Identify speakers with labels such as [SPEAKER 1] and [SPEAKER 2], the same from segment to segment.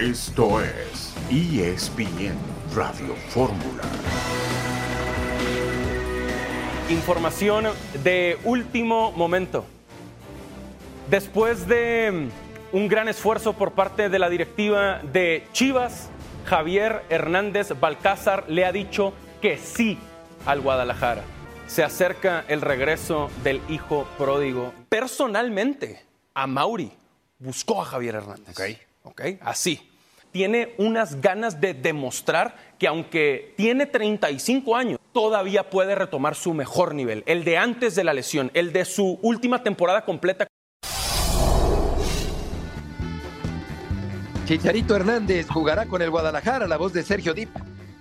[SPEAKER 1] Esto es ESPN Radio Fórmula.
[SPEAKER 2] Información de último momento. Después de un gran esfuerzo por parte de la directiva de Chivas, Javier Hernández Balcázar le ha dicho que sí al Guadalajara. Se acerca el regreso del hijo pródigo. Personalmente, a Mauri buscó a Javier Hernández. Ok. Así. Tiene unas ganas de demostrar que aunque tiene 35 años, todavía puede retomar su mejor nivel, el de antes de la lesión, el de su última temporada completa.
[SPEAKER 3] Chicharito Hernández jugará con el Guadalajara, la voz de Sergio Dip,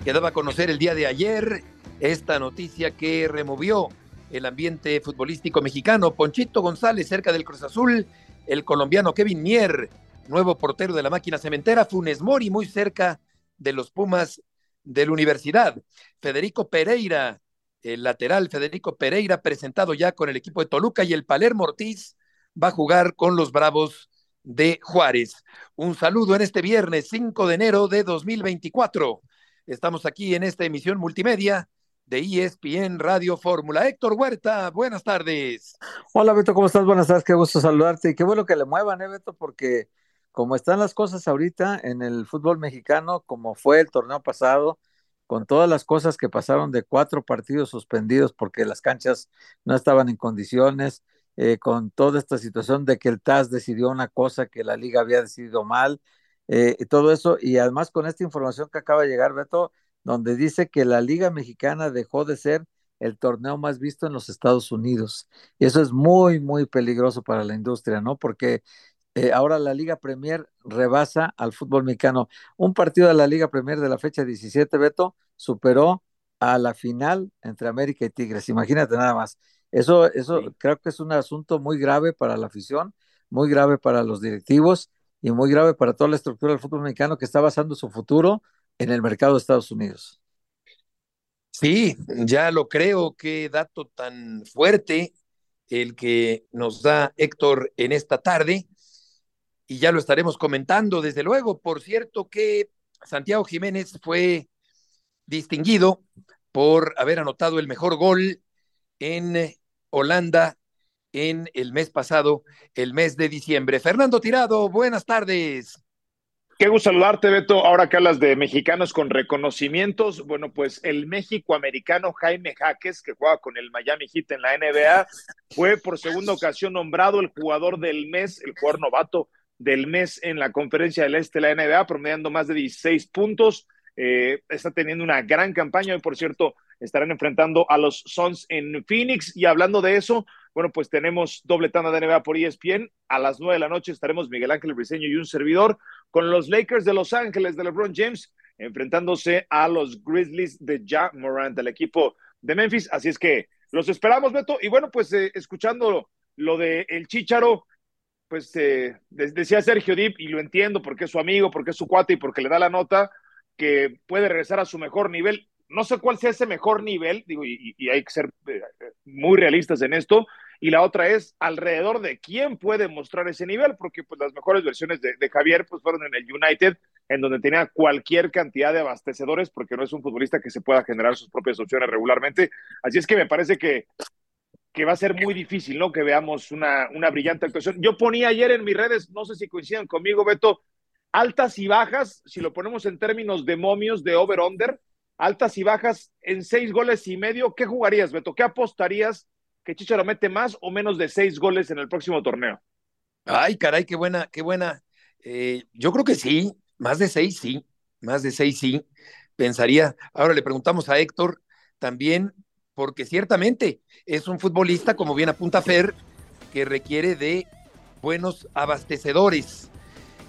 [SPEAKER 3] que daba a conocer el día de ayer esta noticia que removió el ambiente futbolístico mexicano. Ponchito González cerca del Cruz Azul, el colombiano Kevin Mier, nuevo portero de la máquina cementera, Funes Mori muy cerca de los Pumas de la Universidad. Federico Pereira, el lateral Federico Pereira, presentado ya con el equipo de Toluca y el Palermo Ortiz va a jugar con los Bravos de Juárez. Un saludo en este viernes 5 de enero de 2024. Estamos aquí en esta emisión multimedia de ESPN Radio Fórmula. Héctor Huerta, buenas tardes.
[SPEAKER 4] Hola Beto, ¿cómo estás? Buenas tardes, qué gusto saludarte y qué bueno que le muevan, ¿eh, Beto? Porque como están las cosas ahorita en el fútbol mexicano, como fue el torneo pasado, con todas las cosas que pasaron de cuatro partidos suspendidos porque las canchas no estaban en condiciones, eh, con toda esta situación de que el TAS decidió una cosa que la liga había decidido mal, eh, y todo eso, y además con esta información que acaba de llegar, Beto, donde dice que la liga mexicana dejó de ser el torneo más visto en los Estados Unidos. Y eso es muy, muy peligroso para la industria, ¿no? Porque eh, ahora la Liga Premier rebasa al fútbol mexicano. Un partido de la Liga Premier de la fecha 17, Beto, superó a la final entre América y Tigres. Imagínate nada más. Eso, eso creo que es un asunto muy grave para la afición, muy grave para los directivos y muy grave para toda la estructura del fútbol mexicano que está basando su futuro en el mercado de Estados Unidos.
[SPEAKER 3] Sí, ya lo creo, qué dato tan fuerte el que nos da Héctor en esta tarde y ya lo estaremos comentando, desde luego. Por cierto que Santiago Jiménez fue distinguido por haber anotado el mejor gol en Holanda en el mes pasado, el mes de diciembre. Fernando Tirado, buenas tardes.
[SPEAKER 5] Qué gusto saludarte, Beto. Ahora que hablas de mexicanos con reconocimientos, bueno, pues el México-americano Jaime Jaques, que juega con el Miami Heat en la NBA, fue por segunda ocasión nombrado el jugador del mes, el jugador novato del mes en la conferencia del Este de la NBA, promediando más de 16 puntos. Eh, está teniendo una gran campaña y, por cierto, estarán enfrentando a los Suns en Phoenix. Y hablando de eso, bueno, pues tenemos doble tanda de NBA por ESPN. A las nueve de la noche estaremos Miguel Ángel Briseño y un servidor con los Lakers de Los Ángeles de LeBron James enfrentándose a los Grizzlies de Ja Morant, del equipo de Memphis. Así es que los esperamos, Beto. Y bueno, pues eh, escuchando lo de el Chicharo, pues eh, decía Sergio Dip, y lo entiendo porque es su amigo, porque es su cuate y porque le da la nota, que puede regresar a su mejor nivel. No sé cuál sea ese mejor nivel, digo, y, hay que ser eh, muy realistas en esto. Y la otra es alrededor de quién puede mostrar ese nivel, porque pues las mejores versiones de, Javier pues fueron en el United, en donde tenía cualquier cantidad de abastecedores, porque no es un futbolista que se pueda generar sus propias opciones regularmente. Así es que me parece que, que va a ser muy difícil, ¿no? Que veamos una, una brillante actuación. Yo ponía ayer en mis redes, no sé si coinciden conmigo, Beto, altas y bajas, si lo ponemos en términos de momios de over-under, altas y bajas en seis goles y medio, ¿qué jugarías, Beto? ¿Qué apostarías que Chicharo mete más o menos de seis goles en el próximo torneo?
[SPEAKER 3] Ay, caray, qué buena, qué buena. Eh, yo creo que sí, más de seis, sí, más de seis, sí. Pensaría, ahora le preguntamos a Héctor también, porque ciertamente es un futbolista, como bien apunta Fer, que requiere de buenos abastecedores.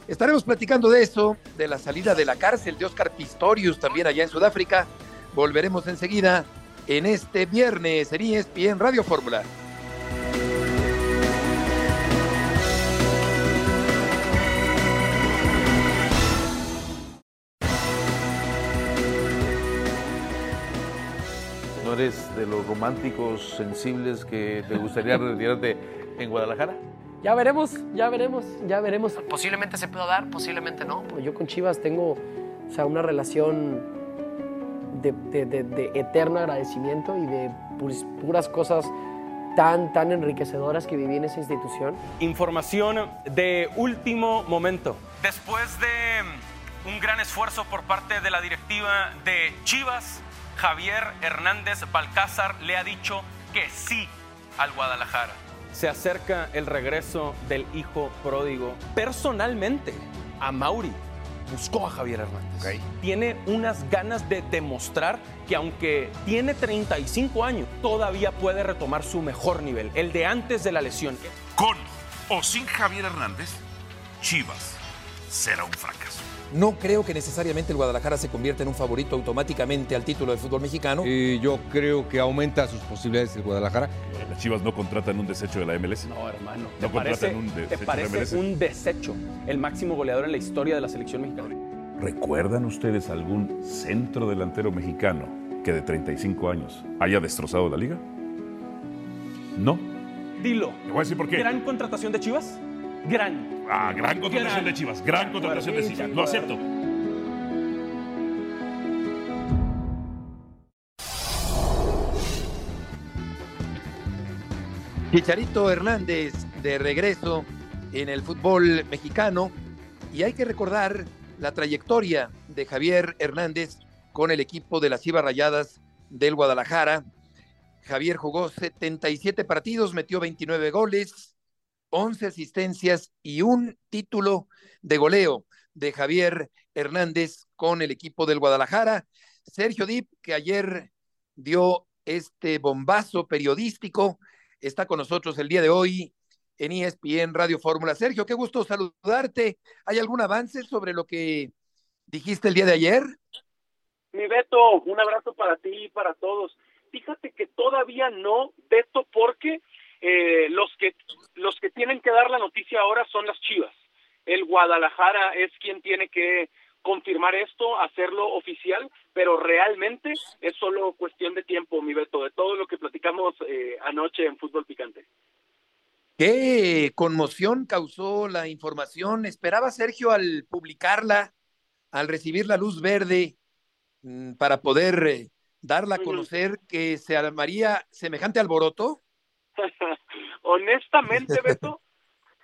[SPEAKER 3] Estaremos platicando de eso, de la salida de la cárcel de Oscar Pistorius también allá en Sudáfrica. Volveremos enseguida en este viernes en ESPN Radio Fórmula.
[SPEAKER 6] Eres de los románticos sensibles que te gustaría retirarte en Guadalajara? Ya veremos, ya veremos, ya veremos. Posiblemente se pueda dar, posiblemente no. Yo con Chivas tengo o sea, una relación de, de eterno agradecimiento y de puras cosas tan, tan enriquecedoras que viví en esa institución.
[SPEAKER 2] Información de último momento. Después de un gran esfuerzo por parte de la directiva de Chivas, Javier Hernández Balcázar le ha dicho que sí al Guadalajara. Se acerca el regreso del hijo pródigo. Personalmente, a Mauri buscó a Javier Hernández. Tiene unas ganas de demostrar que aunque tiene 35 años, todavía puede retomar su mejor nivel, el de antes de la lesión.
[SPEAKER 1] Con o sin Javier Hernández, Chivas será un fracaso.
[SPEAKER 3] No creo que necesariamente el Guadalajara se convierta en un favorito automáticamente al título de fútbol mexicano.
[SPEAKER 7] Y yo creo que aumenta sus posibilidades el Guadalajara.
[SPEAKER 8] Las Chivas no contratan un desecho de la MLS.
[SPEAKER 2] No, hermano. ¿Te parece, un desecho, ¿te parece un desecho el máximo goleador en la historia de la selección mexicana?
[SPEAKER 8] ¿Recuerdan ustedes algún centro delantero mexicano que de 35 años haya destrozado la liga? No.
[SPEAKER 2] Dilo.
[SPEAKER 8] Te voy a decir por qué.
[SPEAKER 2] ¿Gran contratación de Chivas? Gran.
[SPEAKER 8] Ah, gran contratación de Chivas. Gran contratación de Chivas. Lo acepto.
[SPEAKER 3] Chicharito Hernández de regreso en el fútbol mexicano y hay que recordar la trayectoria de Javier Hernández con el equipo de las Chivas Rayadas del Guadalajara. Javier jugó 77 partidos, metió 29 goles, 11 asistencias y un título de goleo de Javier Hernández con el equipo del Guadalajara. Sergio Dip, que ayer dio este bombazo periodístico, está con nosotros el día de hoy en ESPN Radio Fórmula. Sergio, qué gusto saludarte. ¿Hay algún avance sobre lo que dijiste el día de ayer?
[SPEAKER 9] Mi Beto, un abrazo para ti y para todos. Fíjate que todavía no, Beto, porque eh, los que los que tienen que dar la noticia ahora son las Chivas. El Guadalajara es quien tiene que confirmar esto, hacerlo oficial, pero realmente es solo cuestión de tiempo, mi Beto, de todo lo que platicamos eh, anoche en Fútbol Picante.
[SPEAKER 3] ¿Qué conmoción causó la información? ¿Esperaba Sergio al publicarla, al recibir la luz verde mm, para poder eh, darla a conocer que se armaría semejante alboroto?
[SPEAKER 9] Honestamente, Beto,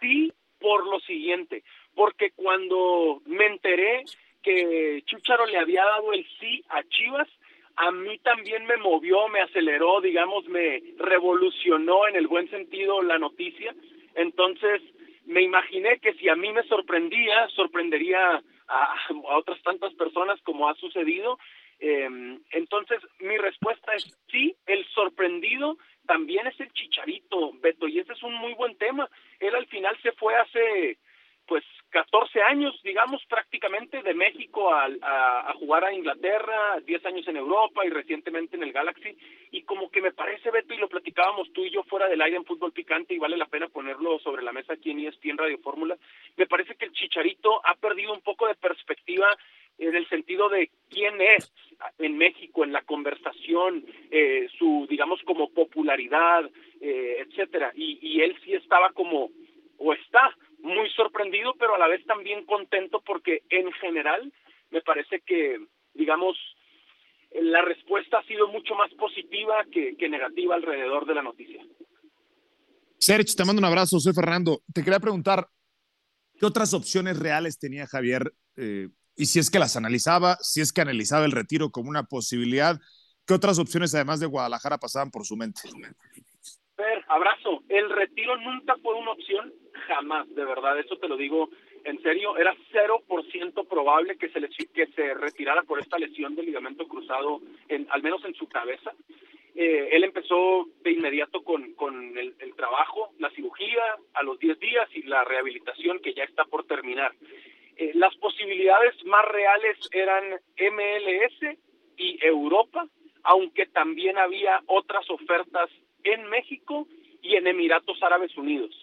[SPEAKER 9] sí por lo siguiente, porque cuando me enteré que Chucharo le había dado el sí a Chivas, a mí también me movió, me aceleró, digamos, me revolucionó en el buen sentido la noticia. Entonces, me imaginé que si a mí me sorprendía, sorprendería a, otras tantas personas como ha sucedido. Eh, entonces, mi respuesta es sí, el sorprendido también es el Chicharito, Beto, y ese es un muy buen tema. Él al final se fue hace pues 14 años, digamos, prácticamente de México a, a, jugar a Inglaterra, 10 años en Europa y recientemente en el Galaxy. Y como que me parece, Beto, y lo platicábamos tú y yo fuera del aire en fútbol picante y vale la pena ponerlo sobre la mesa aquí en ESPN Radio Fórmula, me parece que el Chicharito ha perdido un poco de perspectiva en el sentido de quién es en México en la conversación, eh, su, digamos, como popularidad, eh, etcétera. Y, y él sí estaba como, o está muy sorprendido, pero a la vez también contento porque en general me parece que, digamos, la respuesta ha sido mucho más positiva que, negativa alrededor de la noticia.
[SPEAKER 5] Sergio, te mando un abrazo, soy Fernando. Te quería preguntar, ¿qué otras opciones reales tenía Javier eh, y si es que las analizaba, si es que analizaba el retiro como una posibilidad, ¿qué otras opciones además de Guadalajara pasaban por su mente?
[SPEAKER 9] Per, abrazo. El retiro nunca fue una opción, jamás, de verdad, eso te lo digo en serio. Era 0% probable que se, le, que se retirara por esta lesión del ligamento cruzado, en, al menos en su cabeza. Eh, él empezó de inmediato con, con el, el, trabajo, la cirugía a los 10 días y la rehabilitación que ya está por terminar. Eh, las posibilidades más reales eran MLS y Europa, aunque también había otras ofertas en México y en Emiratos Árabes Unidos.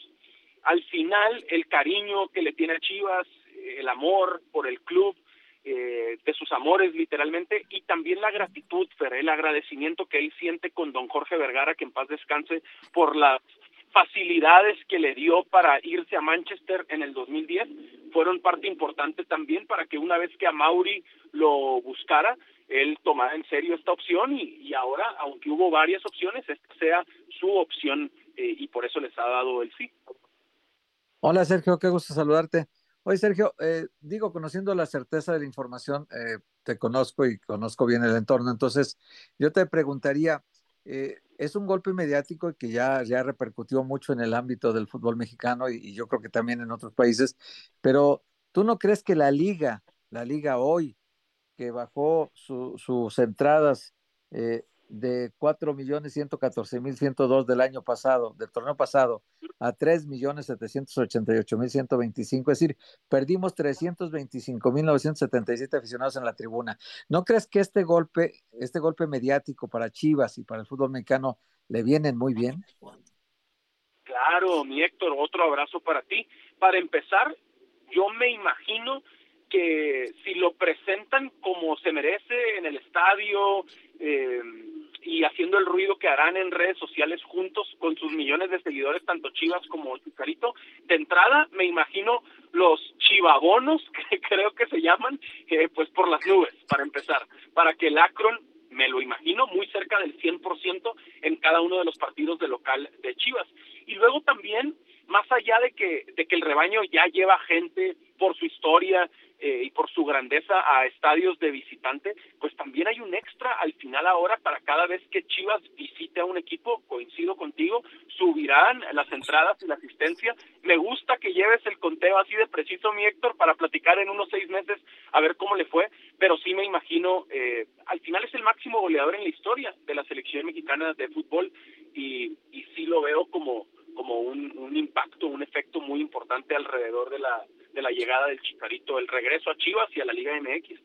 [SPEAKER 9] Al final, el cariño que le tiene a Chivas, el amor por el club, eh, de sus amores literalmente, y también la gratitud, Fer, el agradecimiento que él siente con don Jorge Vergara, que en paz descanse, por la facilidades que le dio para irse a Manchester en el 2010 fueron parte importante también para que una vez que a Mauri lo buscara, él tomara en serio esta opción y, ahora, aunque hubo varias opciones, esta sea su opción eh, y por eso les ha dado el sí.
[SPEAKER 4] Hola Sergio, qué gusto saludarte. Oye Sergio, eh, digo, conociendo la certeza de la información, eh, te conozco y conozco bien el entorno, entonces yo te preguntaría, es un golpe mediático que ya, ya repercutió mucho en el ámbito del fútbol mexicano y, yo creo que también en otros países, pero ¿tú no crees que la liga, la liga hoy, que bajó sus entradas eh, de 4.114.102 del año pasado, del torneo pasado, a 3.788.125, es decir, perdimos 325.977 aficionados en la tribuna. ¿No crees que este golpe, este golpe mediático para Chivas y para el fútbol mexicano le vienen muy bien?
[SPEAKER 9] Claro, mi Héctor, otro abrazo para ti. Para empezar, yo me imagino que si lo presentan como se merece en el estadio, eh, y haciendo el ruido que harán en redes sociales juntos con sus millones de seguidores, tanto Chivas como Chicarito. De entrada, me imagino los chivabonos, que creo que se llaman, eh, pues por las nubes, para empezar, para que el Akron, me lo imagino, muy cerca del 100% en cada uno de los partidos de local de Chivas. Y luego también, más allá de que, de que el rebaño ya lleva gente por su historia, eh, y por su grandeza a estadios de visitante, pues también hay un extra al final ahora para cada vez que Chivas visite a un equipo, coincido contigo, subirán las entradas y la asistencia. Me gusta que lleves el conteo así de preciso, mi Héctor, para platicar en unos seis meses a ver cómo le fue, pero sí me imagino, eh, al final es el máximo goleador en la historia de la selección mexicana de fútbol y, y sí lo veo como como un, un impacto, un efecto muy importante alrededor de la de la llegada del Chicharito, el regreso a Chivas y a la Liga MX.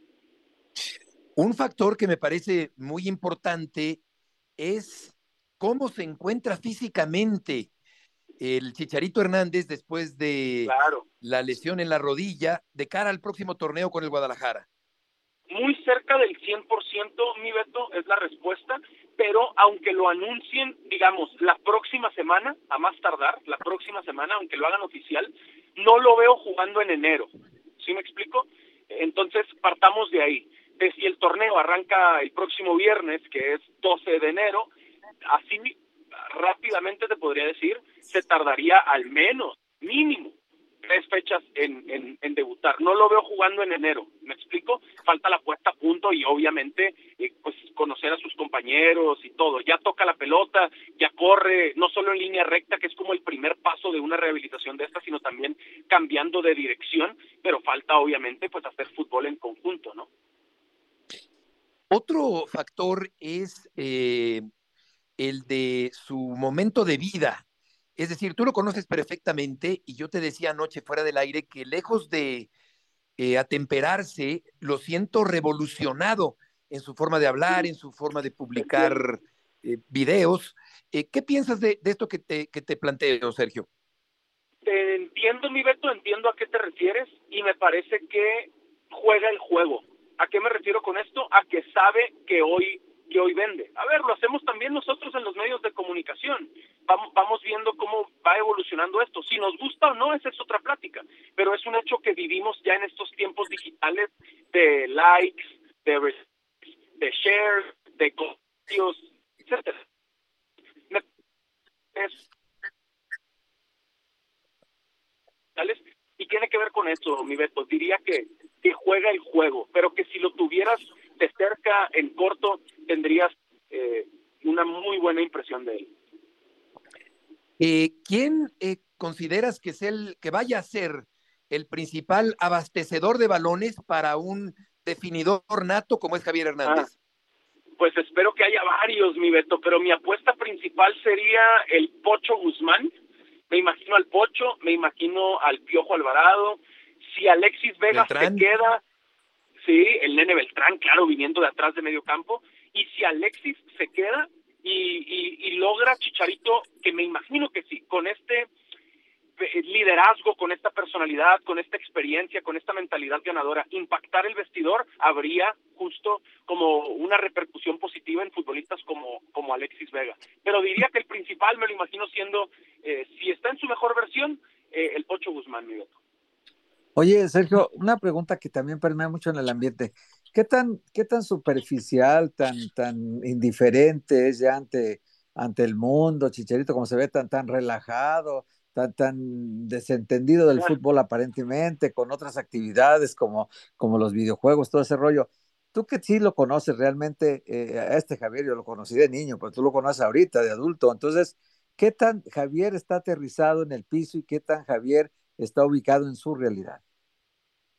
[SPEAKER 3] Un factor que me parece muy importante es cómo se encuentra físicamente el Chicharito Hernández después de la lesión en la rodilla de cara al próximo torneo con el Guadalajara.
[SPEAKER 9] Muy cerca del 100%, mi Beto, es la respuesta, pero aunque lo anuncien, digamos, la próxima semana, a más tardar, la próxima semana, aunque lo hagan oficial, no lo veo jugando en enero. ¿Sí me explico? Entonces, partamos de ahí. Si el torneo arranca el próximo viernes, que es 12 de enero, así rápidamente te podría decir, se tardaría al menos, mínimo, tres fechas en, en, debutar. No lo veo jugando en enero, ¿me explico? Falta la puesta a punto y obviamente eh, pues conocer a sus compañeros y todo. Ya toca la pelota, ya corre, no solo en línea recta, que es como el primer paso de una rehabilitación de esta, sino también cambiando de dirección, pero falta obviamente pues hacer fútbol en conjunto, ¿no?
[SPEAKER 3] Otro factor es eh, el de su momento de vida es decir, tú lo conoces perfectamente y yo te decía anoche fuera del aire que lejos de eh, atemperarse, lo siento revolucionado en su forma de hablar, en su forma de publicar eh, videos. Eh, ¿Qué piensas de, esto que te, que te planteo, Sergio?
[SPEAKER 9] Te entiendo, mi Beto, entiendo a qué te refieres y me parece que juega el juego. ¿A qué me refiero con esto? A que sabe que hoy que hoy vende. A ver, lo hacemos también nosotros en los medios de comunicación. Vamos, vamos viendo cómo va evolucionando esto. Si nos gusta o no, esa es otra plática. Pero es un hecho que vivimos ya en estos tiempos digitales de likes, de, de shares, de comentarios, etcétera. y tiene que ver con eso, mi Beto. Diría que, que juega el juego, pero que si lo tuvieras de cerca, en corto, tendrías eh, una muy buena impresión de él.
[SPEAKER 3] Eh, ¿Quién eh, consideras que es el que vaya a ser el principal abastecedor de balones para un definidor nato como es Javier Hernández?
[SPEAKER 9] Ah, pues espero que haya varios, mi Beto, pero mi apuesta principal sería el Pocho Guzmán. Me imagino al Pocho, me imagino al Piojo Alvarado. Si Alexis Vega se queda, Sí, el nene Beltrán, claro, viniendo de atrás de medio campo. Y si Alexis se queda y, logra Chicharito, que me imagino que sí, con este liderazgo, con esta personalidad, con esta experiencia, con esta mentalidad ganadora, impactar el vestidor, habría justo como una repercusión positiva en futbolistas como, como Alexis Vega. Pero diría que el principal me lo imagino siendo, eh, si está en su mejor versión, eh, el Pocho Guzmán, mi
[SPEAKER 4] Oye, Sergio, una pregunta que también permea mucho en el ambiente. ¿Qué tan, qué tan superficial, tan, tan indiferente es ya ante, ante el mundo, Chicharito, como se ve tan, tan relajado? tan, tan desentendido del fútbol aparentemente, con otras actividades como, como los videojuegos, todo ese rollo. Tú que sí lo conoces realmente, eh, a este Javier yo lo conocí de niño, pero tú lo conoces ahorita, de adulto. Entonces, ¿qué tan Javier está aterrizado en el piso y qué tan Javier está ubicado en su realidad?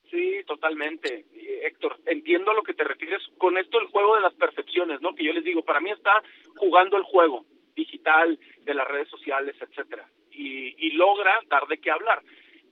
[SPEAKER 9] Sí, totalmente. Héctor, entiendo a lo que te refieres con esto el juego de las percepciones, ¿no? Que yo les digo, para mí está jugando el juego digital, de las redes sociales, etcétera y, logra dar de qué hablar.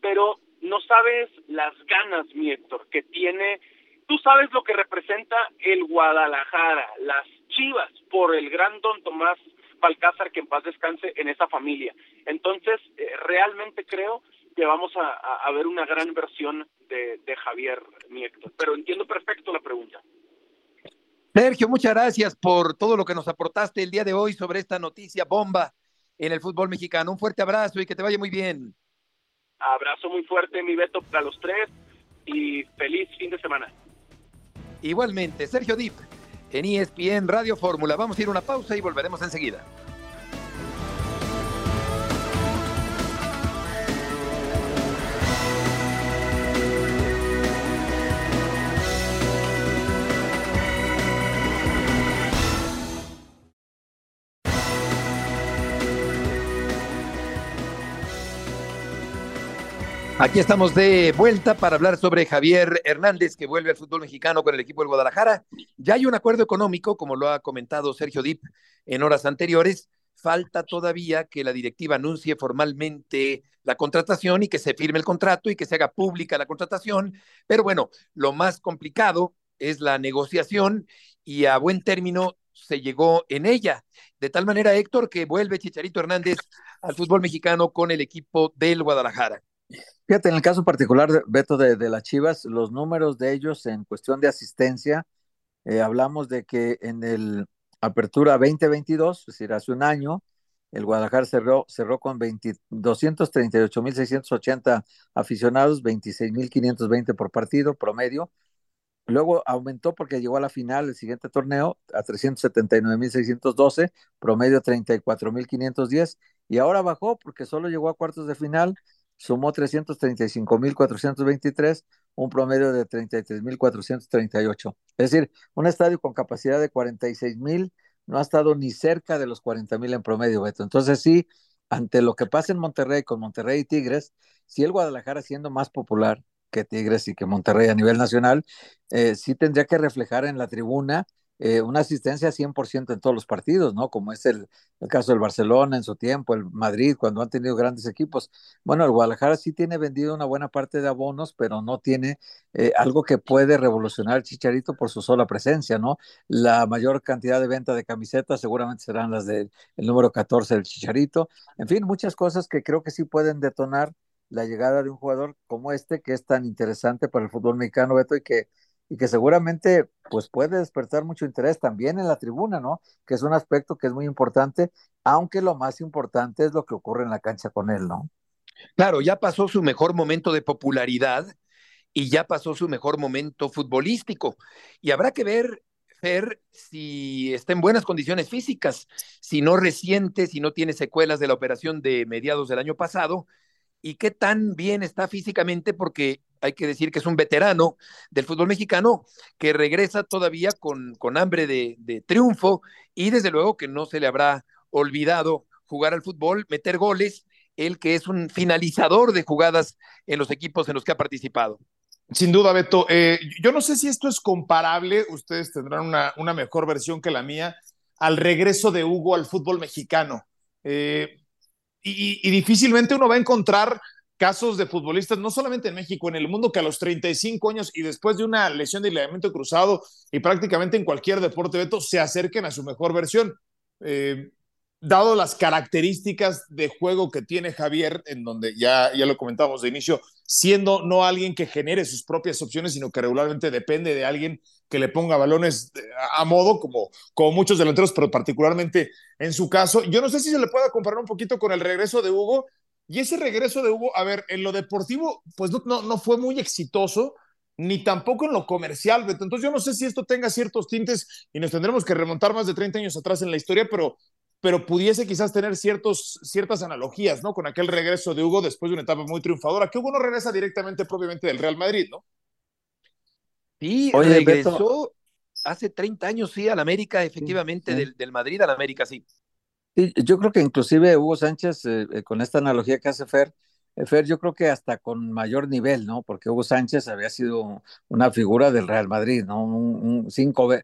[SPEAKER 9] Pero no sabes las ganas, mi Héctor, que tiene. Tú sabes lo que representa el Guadalajara, las Chivas, por el gran don Tomás Balcázar, que en paz descanse en esa familia. Entonces, eh, realmente creo que vamos a, ver una gran versión de, de Javier, Héctor. Pero entiendo perfecto la pregunta.
[SPEAKER 3] Sergio, muchas gracias por todo lo que nos aportaste el día de hoy sobre esta noticia bomba en el fútbol mexicano. Un fuerte abrazo y que te vaya muy bien.
[SPEAKER 9] Abrazo muy fuerte, mi Beto, para los tres y feliz fin de semana.
[SPEAKER 3] Igualmente, Sergio Dip, en ESPN Radio Fórmula. Vamos a ir a una pausa y volveremos enseguida. Aquí estamos de vuelta para hablar sobre Javier Hernández, que vuelve al fútbol mexicano con el equipo del Guadalajara. Ya hay un acuerdo económico, como lo ha comentado Sergio Dip en horas anteriores. Falta todavía que la directiva anuncie formalmente la contratación y que se firme el contrato y que se haga pública la contratación. Pero bueno, lo más complicado es la negociación y a buen término se llegó en ella. De tal manera, Héctor, que vuelve Chicharito Hernández al fútbol mexicano con el equipo del Guadalajara.
[SPEAKER 4] Fíjate, en el caso particular, Beto, de, de las Chivas, los números de ellos en cuestión de asistencia, eh, hablamos de que en el Apertura 2022, es decir, hace un año, el Guadalajara cerró, cerró con 238.680 aficionados, 26.520 por partido promedio. Luego aumentó porque llegó a la final el siguiente torneo a 379.612, promedio 34.510, y ahora bajó porque solo llegó a cuartos de final sumó 335.423, un promedio de 33.438. Es decir, un estadio con capacidad de 46.000 no ha estado ni cerca de los 40.000 en promedio, Beto. Entonces sí, ante lo que pasa en Monterrey con Monterrey y Tigres, si el Guadalajara siendo más popular que Tigres y que Monterrey a nivel nacional, eh, sí tendría que reflejar en la tribuna eh, una asistencia 100% en todos los partidos, ¿no? Como es el, el, caso del Barcelona en su tiempo, el Madrid, cuando han tenido grandes equipos. Bueno, el Guadalajara sí tiene vendido una buena parte de abonos, pero no tiene eh, algo que puede revolucionar el Chicharito por su sola presencia, ¿no? La mayor cantidad de venta de camisetas seguramente serán las del número 14 del Chicharito. En fin, muchas cosas que creo que sí pueden detonar la llegada de un jugador como este, que es tan interesante para el fútbol mexicano, Beto, y que y que seguramente pues puede despertar mucho interés también en la tribuna, ¿no? Que es un aspecto que es muy importante, aunque lo más importante es lo que ocurre en la cancha con él, ¿no?
[SPEAKER 3] Claro, ya pasó su mejor momento de popularidad y ya pasó su mejor momento futbolístico. Y habrá que ver, Fer, si está en buenas condiciones físicas, si no reciente, si no tiene secuelas de la operación de mediados del año pasado, y qué tan bien está físicamente, porque hay que decir que es un veterano del fútbol mexicano que regresa todavía con, con hambre de, de triunfo y desde luego que no se le habrá olvidado jugar al fútbol, meter goles, él que es un finalizador de jugadas en los equipos en los que ha participado.
[SPEAKER 5] Sin duda, Beto. Eh, yo no sé si esto es comparable, ustedes tendrán una, una, mejor versión que la mía, al regreso de Hugo al fútbol mexicano. Eh, y, difícilmente uno va a encontrar casos de futbolistas, no solamente en México, en el mundo, que a los 35 años y después de una lesión de ligamento cruzado y prácticamente en cualquier deporte, Beto, se acerquen a su mejor versión. Eh, dado las características de juego que tiene Javier, en donde ya, ya lo comentábamos de inicio, siendo no alguien que genere sus propias opciones, sino que regularmente depende de alguien que le ponga balones a modo, como, como muchos delanteros, pero particularmente en su caso. Yo no sé si se le pueda comparar un poquito con el regreso de Hugo. Y ese regreso de Hugo, a ver, en lo deportivo, pues no, no, no fue muy exitoso, ni tampoco en lo comercial, Entonces yo no sé si esto tenga ciertos tintes y nos tendremos que remontar más de 30 años atrás en la historia, pero pero pudiese quizás tener ciertos, ciertas analogías, ¿no? Con aquel regreso de Hugo después de una etapa muy triunfadora, que Hugo no regresa directamente propiamente del Real Madrid, ¿no?
[SPEAKER 3] Sí, regresó hace 30 años, sí, al América, efectivamente, Del, del, Madrid al América, sí.
[SPEAKER 4] Sí. Yo creo que inclusive Hugo Sánchez, eh, eh, con esta analogía que hace Fer, Fer, yo creo que hasta con mayor nivel, ¿no? Porque Hugo Sánchez había sido una figura del Real Madrid, ¿no? Un, cinco, eh,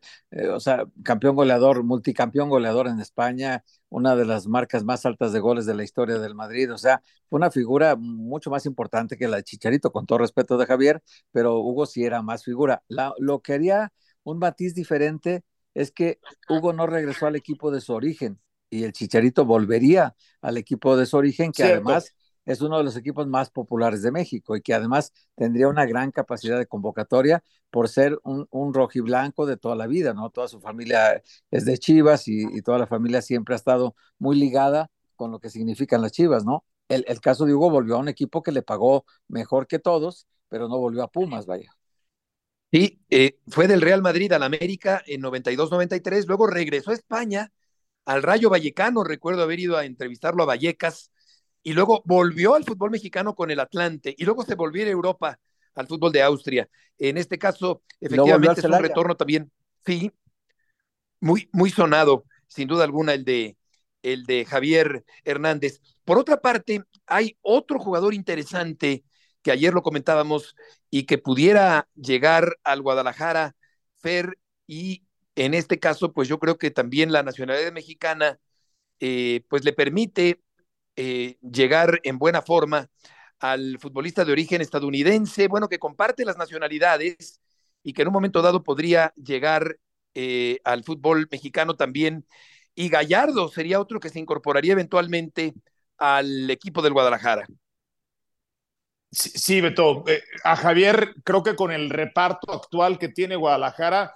[SPEAKER 4] o sea, campeón goleador, multicampeón goleador en España, una de las marcas más altas de goles de la historia del Madrid, o sea, una figura mucho más importante que la de Chicharito, con todo respeto de Javier, pero Hugo sí era más figura. lo que haría un matiz diferente es que Hugo no regresó al equipo de su origen y el Chicharito volvería al equipo de su origen, que además es uno de los equipos más populares de México y que además tendría una gran capacidad de convocatoria por ser un, un rojiblanco de toda la vida, ¿no? Toda su familia es de Chivas y, toda la familia siempre ha estado muy ligada con lo que significan las Chivas, ¿no? El, el, caso de Hugo volvió a un equipo que le pagó mejor que todos, pero no volvió a Pumas, vaya.
[SPEAKER 3] Sí, eh, fue del Real Madrid al América en 92-93, luego regresó a España al Rayo Vallecano, recuerdo haber ido a entrevistarlo a Vallecas, y luego volvió al fútbol mexicano con el Atlante y luego se volvió a Europa al fútbol de Austria. En este caso, efectivamente es un retorno también, sí, muy, muy sonado, sin duda alguna, el de, el de Javier Hernández. Por otra parte, hay otro jugador interesante que ayer lo comentábamos y que pudiera llegar al Guadalajara, Fer, y en este caso, pues yo creo que también la nacionalidad mexicana, eh, pues le permite eh, llegar en buena forma al futbolista de origen estadounidense, bueno, que comparte las nacionalidades y que en un momento dado podría llegar eh, al fútbol mexicano también. Y Gallardo sería otro que se incorporaría eventualmente al equipo del Guadalajara.
[SPEAKER 5] Sí, Beto. A Javier, creo que con el reparto actual que tiene Guadalajara,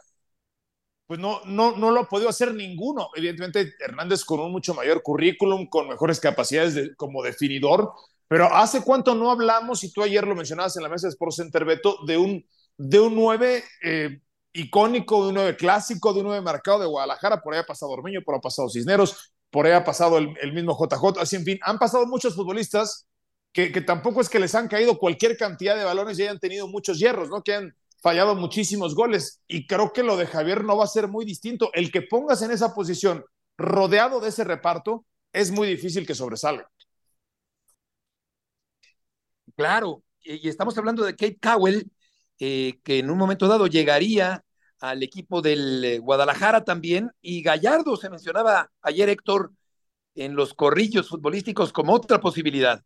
[SPEAKER 5] pues no, no, no lo ha podido hacer ninguno. Evidentemente, Hernández con un mucho mayor currículum, con mejores capacidades como definidor, pero ¿hace cuánto no hablamos, y tú ayer lo mencionabas en la mesa de Sports Center, Beto, de un, de un 9 eh, icónico, de un 9 clásico, de un 9 marcado de Guadalajara? Por ahí ha pasado Ormeño, por ahí ha pasado Cisneros, por ahí ha pasado el, el mismo JJ, así en fin, han pasado muchos futbolistas que, que, tampoco es que les han caído cualquier cantidad de balones y hayan tenido muchos hierros, ¿no? Que han fallado muchísimos goles y creo que lo de Javier no va a ser muy distinto. El que pongas en esa posición rodeado de ese reparto es muy difícil que sobresalga.
[SPEAKER 3] Claro, y estamos hablando de Kate Cowell, eh, que en un momento dado llegaría al equipo del eh, Guadalajara también, y Gallardo se mencionaba ayer, Héctor, en los corrillos futbolísticos como otra posibilidad.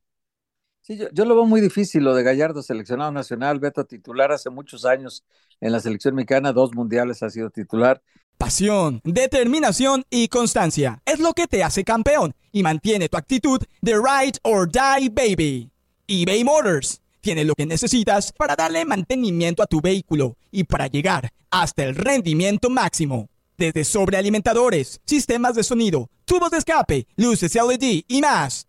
[SPEAKER 4] Sí, yo, lo veo muy difícil, lo de Gallardo, seleccionado nacional, Beto titular hace muchos años en la selección mexicana, dos mundiales ha sido titular.
[SPEAKER 10] Pasión, determinación y constancia es lo que te hace campeón y mantiene tu actitud de ride or die baby. eBay Motors tiene lo que necesitas para darle mantenimiento a tu vehículo y para llegar hasta el rendimiento máximo. Desde sobrealimentadores, sistemas de sonido, tubos de escape, luces LED y más.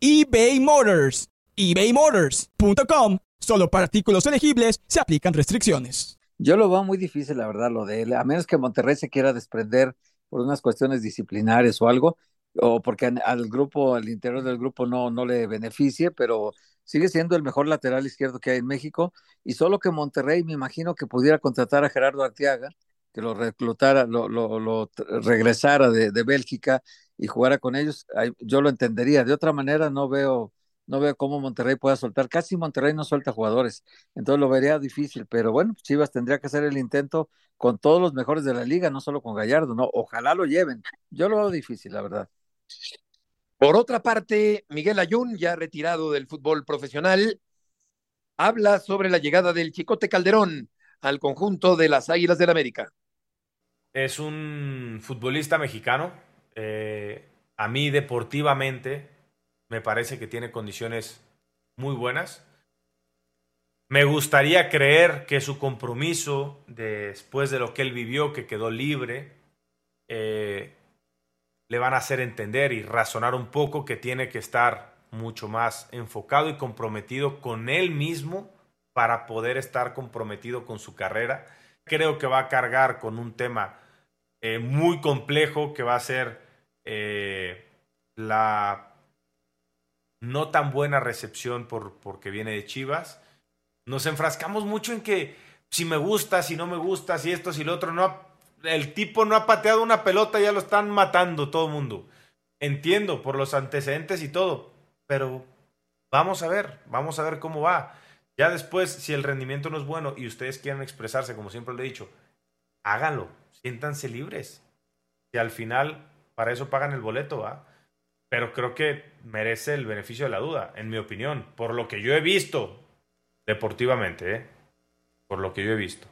[SPEAKER 10] eBay Motors. ebaymotors.com. Solo para artículos elegibles se aplican restricciones.
[SPEAKER 4] Yo lo veo muy difícil, la verdad, lo de él. A menos que Monterrey se quiera desprender por unas cuestiones disciplinarias o algo, o porque al grupo, al interior del grupo no, no le beneficie, pero sigue siendo el mejor lateral izquierdo que hay en México. Y solo que Monterrey, me imagino que pudiera contratar a Gerardo Arteaga, que lo reclutara, lo, lo, regresara de, de Bélgica y jugara con ellos, yo lo entendería. De otra manera, no veo, no veo cómo Monterrey pueda soltar. Casi Monterrey no suelta jugadores, entonces lo vería difícil. Pero bueno, Chivas tendría que hacer el intento con todos los mejores de la liga, no solo con Gallardo, no. Ojalá lo lleven. Yo lo veo difícil, la verdad.
[SPEAKER 3] Por otra parte, Miguel Ayun, ya retirado del fútbol profesional, habla sobre la llegada del Chicote Calderón al conjunto de las Águilas del América.
[SPEAKER 11] Es un futbolista mexicano. Eh, a mí deportivamente me parece que tiene condiciones muy buenas. Me gustaría creer que su compromiso, después de lo que él vivió, que quedó libre, eh, le van a hacer entender y razonar un poco que tiene que estar mucho más enfocado y comprometido con él mismo para poder estar comprometido con su carrera. Creo que va a cargar con un tema eh, muy complejo que va a ser eh, la no tan buena recepción por, porque viene de Chivas. Nos enfrascamos mucho en que si me gusta, si no me gusta, si esto, si lo otro, no el tipo no ha pateado una pelota, ya lo están matando todo el mundo. Entiendo por los antecedentes y todo, pero vamos a ver, vamos a ver cómo va. Ya después, si el rendimiento no es bueno y ustedes quieren expresarse, como siempre le he dicho, háganlo, siéntanse libres. Y al final, para eso pagan el boleto, ¿va? Pero creo que merece el beneficio de la duda, en mi opinión, por lo que yo he visto deportivamente, ¿eh? Por lo que yo he visto.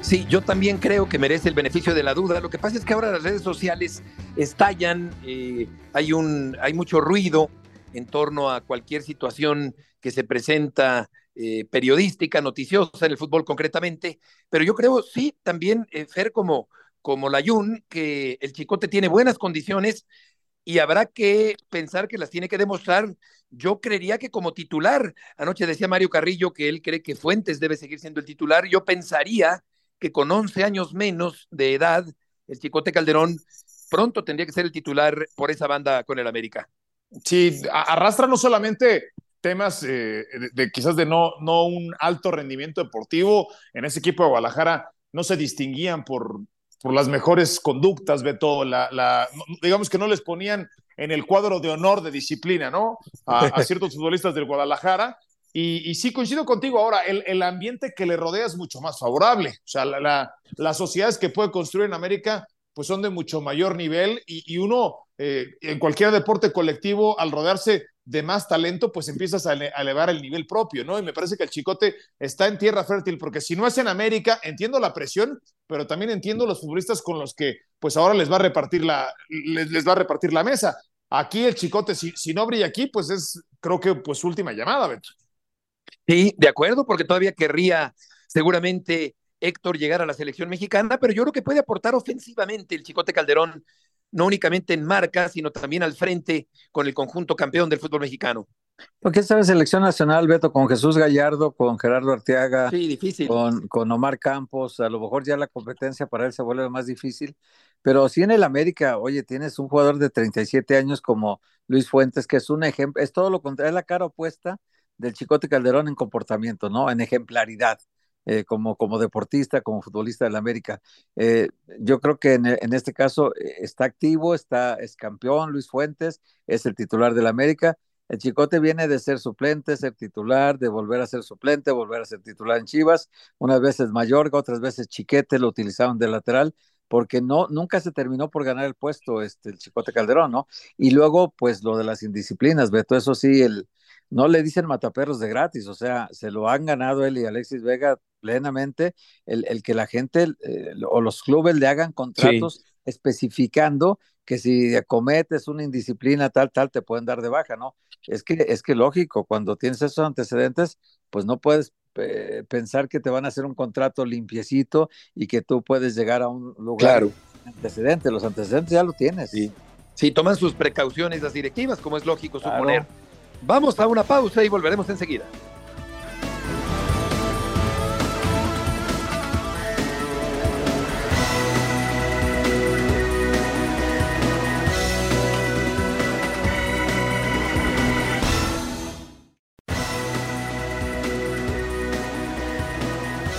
[SPEAKER 3] Sí, yo también creo que merece el beneficio de la duda. Lo que pasa es que ahora las redes sociales estallan, eh, hay, un, hay mucho ruido, en torno a cualquier situación que se presenta eh, periodística, noticiosa en el fútbol concretamente, pero yo creo sí también, eh, Fer, como, como Layun, que el Chicote tiene buenas condiciones y habrá que pensar que las tiene que demostrar. Yo creería que como titular, anoche decía Mario Carrillo que él cree que Fuentes debe seguir siendo el titular, yo pensaría que con 11 años menos de edad, el Chicote Calderón pronto tendría que ser el titular por esa banda con el América.
[SPEAKER 5] Sí, arrastra no solamente temas eh, de, quizás de no, no un alto rendimiento deportivo. En ese equipo de Guadalajara no se distinguían por, por las mejores conductas, Beto. La, la, digamos que no les ponían en el cuadro de honor de disciplina, ¿no? A, ciertos futbolistas del Guadalajara. Y, sí, coincido contigo ahora, el, el, ambiente que le rodea es mucho más favorable. O sea, la, las sociedades que puede construir en América pues son de mucho mayor nivel y, uno eh, en cualquier deporte colectivo, al rodearse de más talento, pues empiezas a, elevar el nivel propio, ¿no? Y me parece que el Chicote está en tierra fértil, porque si no es en América, entiendo la presión, pero también entiendo los futbolistas con los que, pues ahora les va a repartir la, les, va a repartir la mesa. Aquí el Chicote, si, si no brilla aquí, pues es, creo que, pues última llamada, Beto.
[SPEAKER 3] Sí, de acuerdo, porque todavía querría seguramente Héctor llegar a la selección mexicana, pero yo creo que puede aportar ofensivamente el Chicote Calderón, no únicamente en marca, sino también al frente con el conjunto campeón del fútbol mexicano.
[SPEAKER 4] Porque esta selección nacional, Beto, con Jesús Gallardo, con Gerardo Arteaga,
[SPEAKER 3] sí, difícil.
[SPEAKER 4] Con, con Omar Campos, a lo mejor ya la competencia para él se vuelve más difícil, pero si en el América, oye, tienes un jugador de 37 años como Luis Fuentes, que es un ejemplo, es todo lo contrario, es la cara opuesta del Chicote Calderón en comportamiento, ¿no? En ejemplaridad. Eh, como, como deportista, como futbolista del América. Eh, yo creo que en, en, este caso eh, está activo, está, es campeón Luis Fuentes, es el titular del América. El Chicote viene de ser suplente, ser titular, de volver a ser suplente, volver a ser titular en Chivas. Unas veces Mayorga, otras veces Chiquete lo utilizaron de lateral porque no, nunca se terminó por ganar el puesto este, el Chicote Calderón, ¿no? Y luego, pues lo de las indisciplinas, Beto, eso sí, el, no le dicen mataperros de gratis, o sea, se lo han ganado él y Alexis Vega plenamente, el, el que la gente eh, o los clubes le hagan contratos especificando que si cometes una indisciplina tal, tal, te pueden dar de baja, ¿no? Es que, es que lógico, cuando tienes esos antecedentes, pues no puedes eh, pensar que te van a hacer un contrato limpiecito y que tú puedes llegar a un lugar
[SPEAKER 3] claro.
[SPEAKER 4] antecedente. Los antecedentes ya lo tienes.
[SPEAKER 3] Sí. sí, toman sus precauciones las directivas, como es lógico suponer. Vamos a una pausa y volveremos enseguida.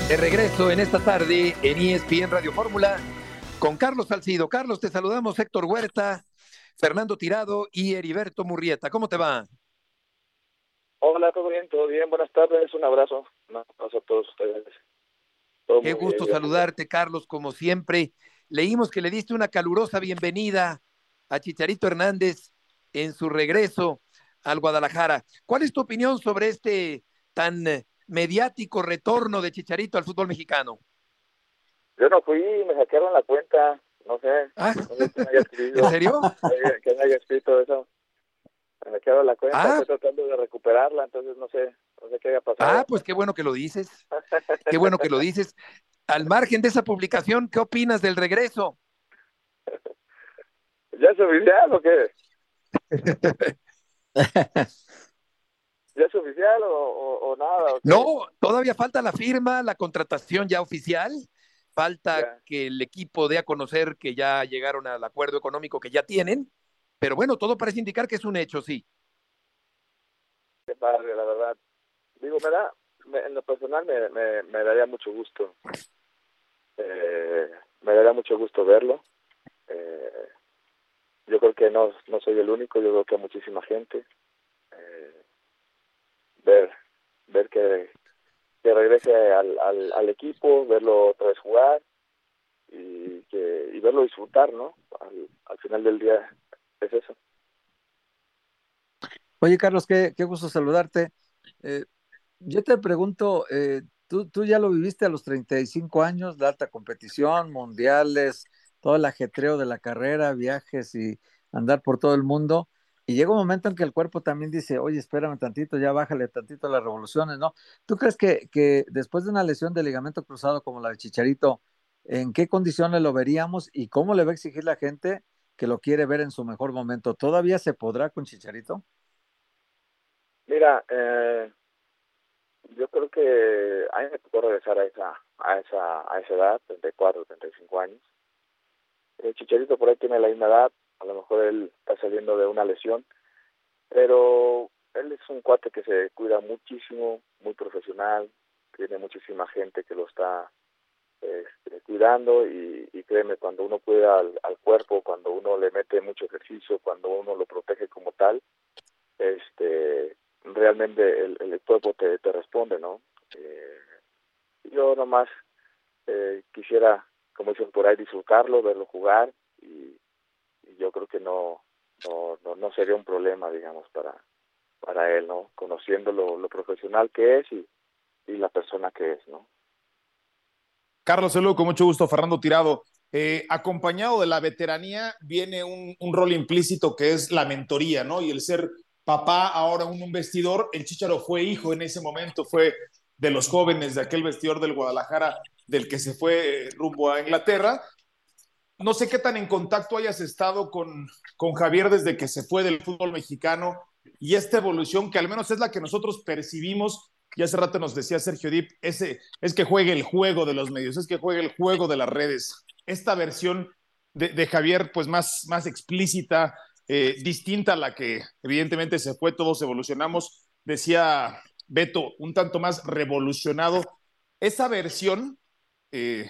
[SPEAKER 3] De regreso en esta tarde en ESPN Radio Fórmula con Carlos Salcido. Carlos, te saludamos, Héctor Huerta, Fernando Tirado y Heriberto Murrieta. ¿Cómo te va?
[SPEAKER 12] Hola, todo bien, todo bien. Buenas tardes, un abrazo. Un abrazo a todos ustedes.
[SPEAKER 3] Qué gusto saludarte, Carlos, como siempre. Leímos que le diste una calurosa bienvenida a Chicharito Hernández en su regreso al Guadalajara. ¿Cuál es tu opinión sobre este tan mediático retorno de Chicharito al fútbol mexicano?
[SPEAKER 12] Yo no fui, me sacaron la cuenta, no sé.
[SPEAKER 3] Ah.
[SPEAKER 12] No sé
[SPEAKER 3] ¿En serio?
[SPEAKER 12] ¿Quién haya escrito eso? Me sacaron la cuenta,
[SPEAKER 3] Ah.
[SPEAKER 12] estoy tratando de recuperarla, entonces no sé, no sé qué haya pasado.
[SPEAKER 3] Ah, pues qué bueno que lo dices. Qué bueno que lo dices. Al margen de esa publicación, ¿qué opinas del regreso?
[SPEAKER 12] ¿Ya es oficial o qué? ¿Ya es oficial o, o- o nada? o?
[SPEAKER 3] No, todavía falta la firma, la contratación ya oficial. Falta que el equipo dé a conocer que ya llegaron al acuerdo económico que ya tienen. Pero bueno, todo parece indicar que es un hecho, sí.
[SPEAKER 12] Qué padre, la verdad. Digo, me da, me- en lo personal me, me, daría mucho gusto. Eh, me daría mucho gusto verlo. Eh, yo creo que no, no soy el único, yo creo que a muchísima gente. Eh, ver ver que, que regrese al, al, al equipo, verlo otra vez jugar y, que, y verlo disfrutar, ¿no? Al final del día es eso.
[SPEAKER 4] Oye, Carlos, qué, qué gusto saludarte. Eh, yo te pregunto, eh, ¿tú, tú ya lo viviste a los 35 años, la alta competición, mundiales, todo el ajetreo de la carrera, viajes y andar por todo el mundo. Y llega un momento en que el cuerpo también dice, oye, espérame tantito, ya bájale tantito las revoluciones, ¿no? ¿Tú crees que, que después de una lesión de ligamento cruzado como la de Chicharito, en qué condiciones lo veríamos y cómo le va a exigir la gente que lo quiere ver en su mejor momento? ¿Todavía se podrá con Chicharito?
[SPEAKER 12] Mira, eh, yo creo que a mí me tocó regresar a esa, a esa, a esa edad, 34, 35 años. El Chicharito por ahí tiene la misma edad, a lo mejor él está saliendo de una lesión, pero él es un cuate que se cuida muchísimo, muy profesional, tiene muchísima gente que lo está este, cuidando y, créeme, cuando uno cuida al, al cuerpo, cuando uno le mete mucho ejercicio, cuando uno lo protege como tal, este realmente el, cuerpo te, te responde, ¿no? Eh, yo nomás eh, quisiera, como dicen por ahí, disfrutarlo, verlo jugar y, y yo creo que no, no, no, no sería un problema, digamos, para, para él, ¿no? Conociendo lo, lo profesional que es y, y la persona que es, ¿no?
[SPEAKER 5] Carlos Saludo, con mucho gusto, Fernando Tirado. Eh, acompañado de la veteranía viene un, rol implícito que es la mentoría, ¿no? Y el ser papá, ahora un, un vestidor, el Chicharo fue hijo en ese momento, fue de los jóvenes de aquel vestidor del Guadalajara, del que se fue rumbo a Inglaterra. No sé qué tan en contacto hayas estado con, con Javier desde que se fue del fútbol mexicano y esta evolución que al menos es la que nosotros percibimos y hace rato nos decía Sergio Dip, ese, es que juegue el juego de los medios, es que juegue el juego de las redes. Esta versión de, Javier, pues más, más explícita, eh, distinta a la que evidentemente se fue, todos evolucionamos, decía Beto, un tanto más revolucionado. Esa versión, eh,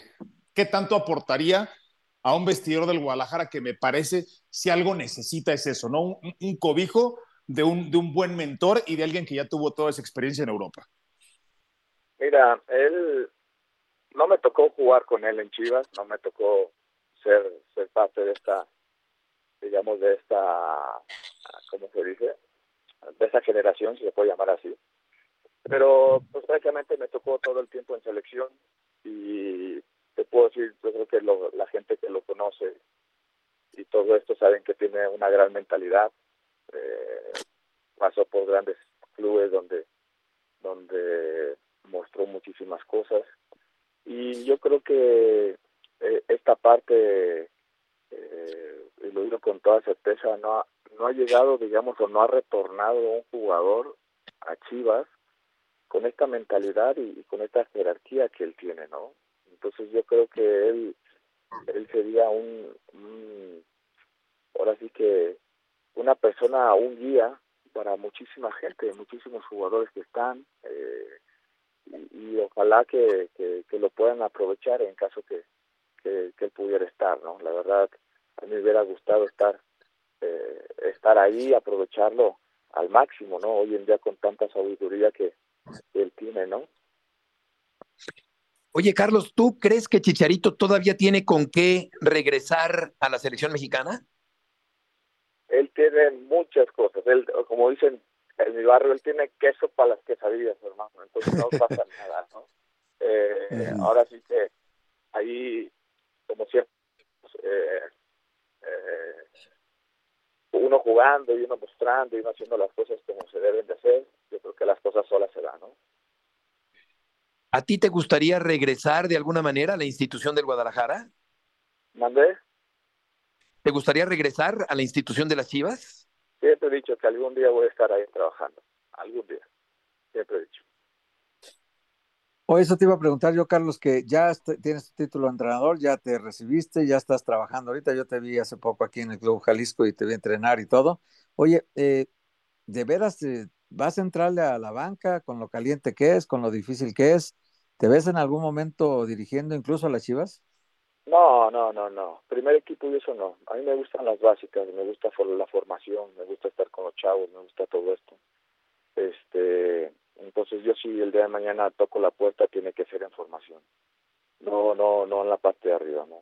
[SPEAKER 5] ¿qué tanto aportaría a un vestidor del Guadalajara que me parece, si algo necesita es eso, ¿no? Un, un cobijo de un, de un buen mentor y de alguien que ya tuvo toda esa experiencia en Europa.
[SPEAKER 12] Mira, él no me tocó jugar con él en Chivas, no me tocó ser, ser parte de esta, digamos, de esta, ¿cómo se dice? De esa generación, si se puede llamar así. Pero, pues prácticamente me tocó todo el tiempo en selección y te puedo decir, yo creo que lo, la gente que lo conoce y todo esto saben que tiene una gran mentalidad. Eh, pasó por grandes clubes donde donde mostró muchísimas cosas. Y yo creo que eh, esta parte eh, y lo digo con toda certeza no ha, no ha llegado digamos o no ha retornado un jugador a Chivas con esta mentalidad y, y con esta jerarquía que él tiene no entonces yo creo que él él sería un, un ahora sí que una persona un guía para muchísima gente, muchísimos jugadores que están eh, y, y, ojalá que, que, que, lo puedan aprovechar en caso que, que, él pudiera estar, ¿no? La verdad, a mí me hubiera gustado estar, eh, estar ahí, aprovecharlo al máximo, ¿no? Hoy en día con tanta sabiduría que, él tiene, ¿no?
[SPEAKER 3] Oye, Carlos, ¿tú crees que Chicharito todavía tiene con qué regresar a la selección mexicana?
[SPEAKER 12] Él tiene muchas cosas. Él, como dicen en mi barrio, él tiene queso para las quesadillas, hermano. Entonces no pasa nada, ¿no? Eh, ahora sí que ahí, como siempre, eh, eh, uno jugando y uno mostrando y uno haciendo las cosas como se deben de hacer, yo creo que las cosas solas se dan, ¿no?
[SPEAKER 3] ¿A ti te gustaría regresar de alguna manera a la institución del Guadalajara?
[SPEAKER 12] ¿Mandé?
[SPEAKER 3] ¿Te gustaría regresar a la institución de las Chivas?
[SPEAKER 12] Siempre he dicho que algún día voy a estar ahí trabajando. Algún día. Siempre he dicho.
[SPEAKER 4] O eso te iba a preguntar yo, Carlos, que ya tienes tu título de entrenador, ya te recibiste, ya estás trabajando ahorita. Yo te vi hace poco aquí en el Club Jalisco y te vi entrenar y todo. Oye, eh, ¿de veras eh, vas a entrarle a la banca con lo caliente que es, con lo difícil que es? ¿Te ves en algún momento dirigiendo incluso a las Chivas?
[SPEAKER 12] No, no, no, no. Primer equipo y eso no. A mí me gustan las básicas, me gusta la formación, me gusta estar con los chavos, me gusta todo esto. Este, entonces yo si el día de mañana toco la puerta tiene que ser en formación. No, no, no en la parte de arriba, no.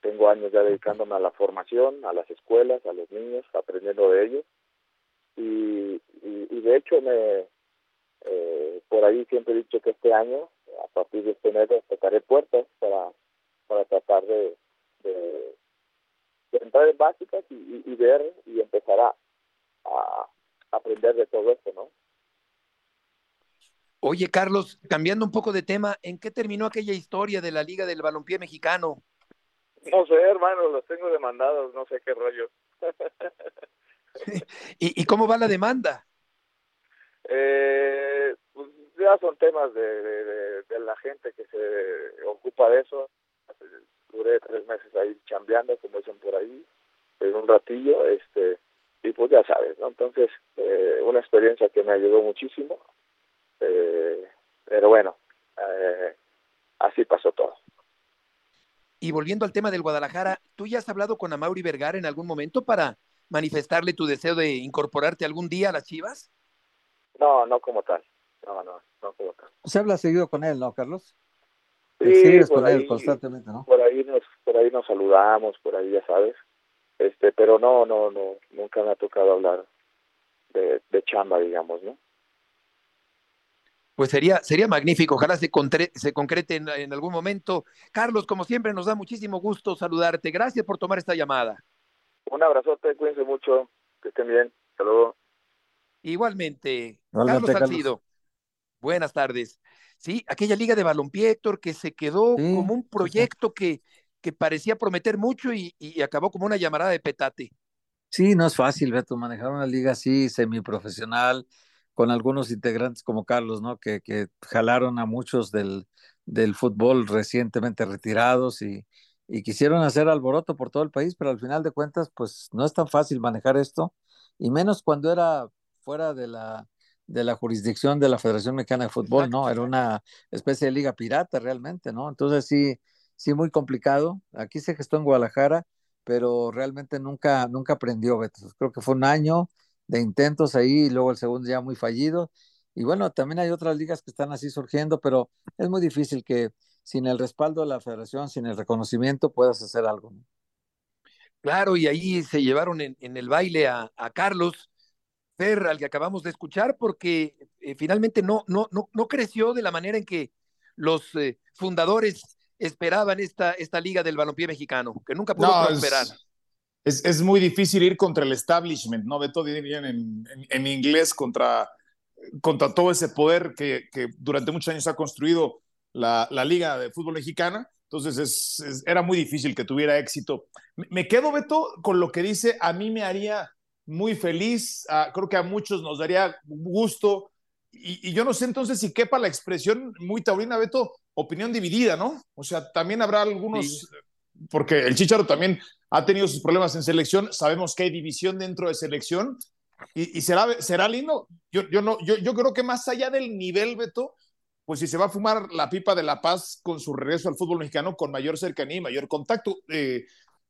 [SPEAKER 12] Tengo años ya dedicándome a la formación, a las escuelas, a los niños, aprendiendo de ellos. Y, y, de hecho me, eh, por ahí siempre he dicho que este año, a partir de este mes, tocaré puertas para, para tratar de, de, entrar en básicas y, y, ver y empezar a, a aprender de todo esto, ¿no?
[SPEAKER 3] Oye, Carlos, cambiando un poco de tema, ¿en qué terminó aquella historia de la Liga del Balompié Mexicano?
[SPEAKER 12] No sé, hermano, los tengo demandados, no sé qué rollo.
[SPEAKER 3] ¿Y, cómo va la demanda?
[SPEAKER 12] Eh, pues ya son temas de, de, la gente que se ocupa de eso. Duré tres meses ahí chambeando, como dicen por ahí, en un ratillo, este, y pues ya sabes, ¿no? Entonces, eh, una experiencia que me ayudó muchísimo eh, pero bueno, eh, así pasó todo.
[SPEAKER 3] Y volviendo al tema del Guadalajara, ¿tú ya has hablado con Amaury Vergara en algún momento para manifestarle tu deseo de incorporarte algún día a las Chivas?
[SPEAKER 12] No, no como tal. No, no, no como tal.
[SPEAKER 4] ¿Se habla seguido con él, no, Carlos?
[SPEAKER 12] Sí, por ahí, constantemente, ¿no? Por ahí nos, por ahí nos saludamos, por ahí ya sabes. Este, pero no, no, no, nunca me ha tocado hablar de, de chamba, digamos, ¿no?
[SPEAKER 3] pues sería, sería magnífico. Ojalá se, se concrete en, algún momento. Carlos, como siempre, nos da muchísimo gusto saludarte. Gracias por tomar esta llamada.
[SPEAKER 12] Un abrazote, cuídense mucho, que estén bien. Hasta luego.
[SPEAKER 3] Igualmente, Carlos Salcido. Buenas tardes. Sí, aquella liga de balompié, Héctor, que se quedó como un proyecto que, que parecía prometer mucho y, y acabó como una llamarada de petate.
[SPEAKER 4] Sí, no es fácil, Beto, manejar una liga así, semiprofesional, con algunos integrantes como Carlos, ¿no? Que, que jalaron a muchos del, del fútbol recientemente retirados y, y quisieron hacer alboroto por todo el país, pero al final de cuentas, pues no es tan fácil manejar esto, y menos cuando era fuera de la, de la jurisdicción de la Federación Mexicana de Fútbol, ¿no? Era una especie de liga pirata realmente, ¿no? Entonces sí, sí muy complicado. Aquí se gestó en Guadalajara, pero realmente nunca, nunca aprendió, Beto. Creo que fue un año, de intentos ahí y luego el segundo ya muy fallido. Y bueno, también hay otras ligas que están así surgiendo, pero es muy difícil que sin el respaldo de la federación, sin el reconocimiento, puedas hacer algo.
[SPEAKER 3] Claro, y ahí se llevaron en, el baile a, Carlos Fer, al que acabamos de escuchar, porque eh, finalmente no, no, no, no creció de la manera en que los eh, fundadores esperaban esta, esta liga del balompié mexicano, que nunca pudo prosperar
[SPEAKER 13] es, es, muy difícil ir contra el establishment, ¿no? Beto dirían en, en, en inglés, contra, contra todo ese poder que, que durante muchos años ha construido la, la Liga de Fútbol Mexicana. Entonces es, era muy difícil que tuviera éxito. Me quedo, Beto, con lo que dice, a mí me haría muy feliz, creo que a muchos nos daría gusto. Y, y, yo no sé entonces si quepa la expresión muy taurina, Beto, opinión dividida, ¿no? O sea, también habrá algunos, porque el Chicharo también ha tenido sus problemas en selección, sabemos que hay división dentro de selección y, será, será lindo. Yo, yo, no, yo, yo creo que más allá del nivel, Beto,
[SPEAKER 5] pues si se va a fumar la pipa de la paz con su regreso al fútbol mexicano con mayor cercanía y mayor contacto. Eh,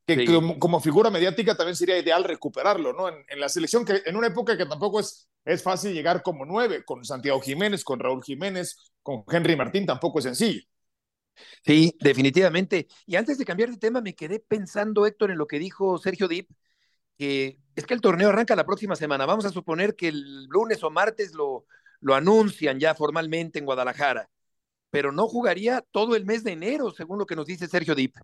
[SPEAKER 5] que como, figura mediática también sería ideal recuperarlo, ¿no? En, la selección, que en una época que tampoco es, es fácil llegar como nueve, con Santiago Jiménez, con Raúl Jiménez, con Henry Martín, tampoco es sencillo.
[SPEAKER 3] Sí, definitivamente. Y antes de cambiar de tema, me quedé pensando, Héctor, en lo que dijo Sergio Dip, que es que el torneo arranca la próxima semana. Vamos a suponer que el lunes o martes lo, lo anuncian ya formalmente en Guadalajara, pero no jugaría todo el mes de enero, según lo que nos dice Sergio Dip.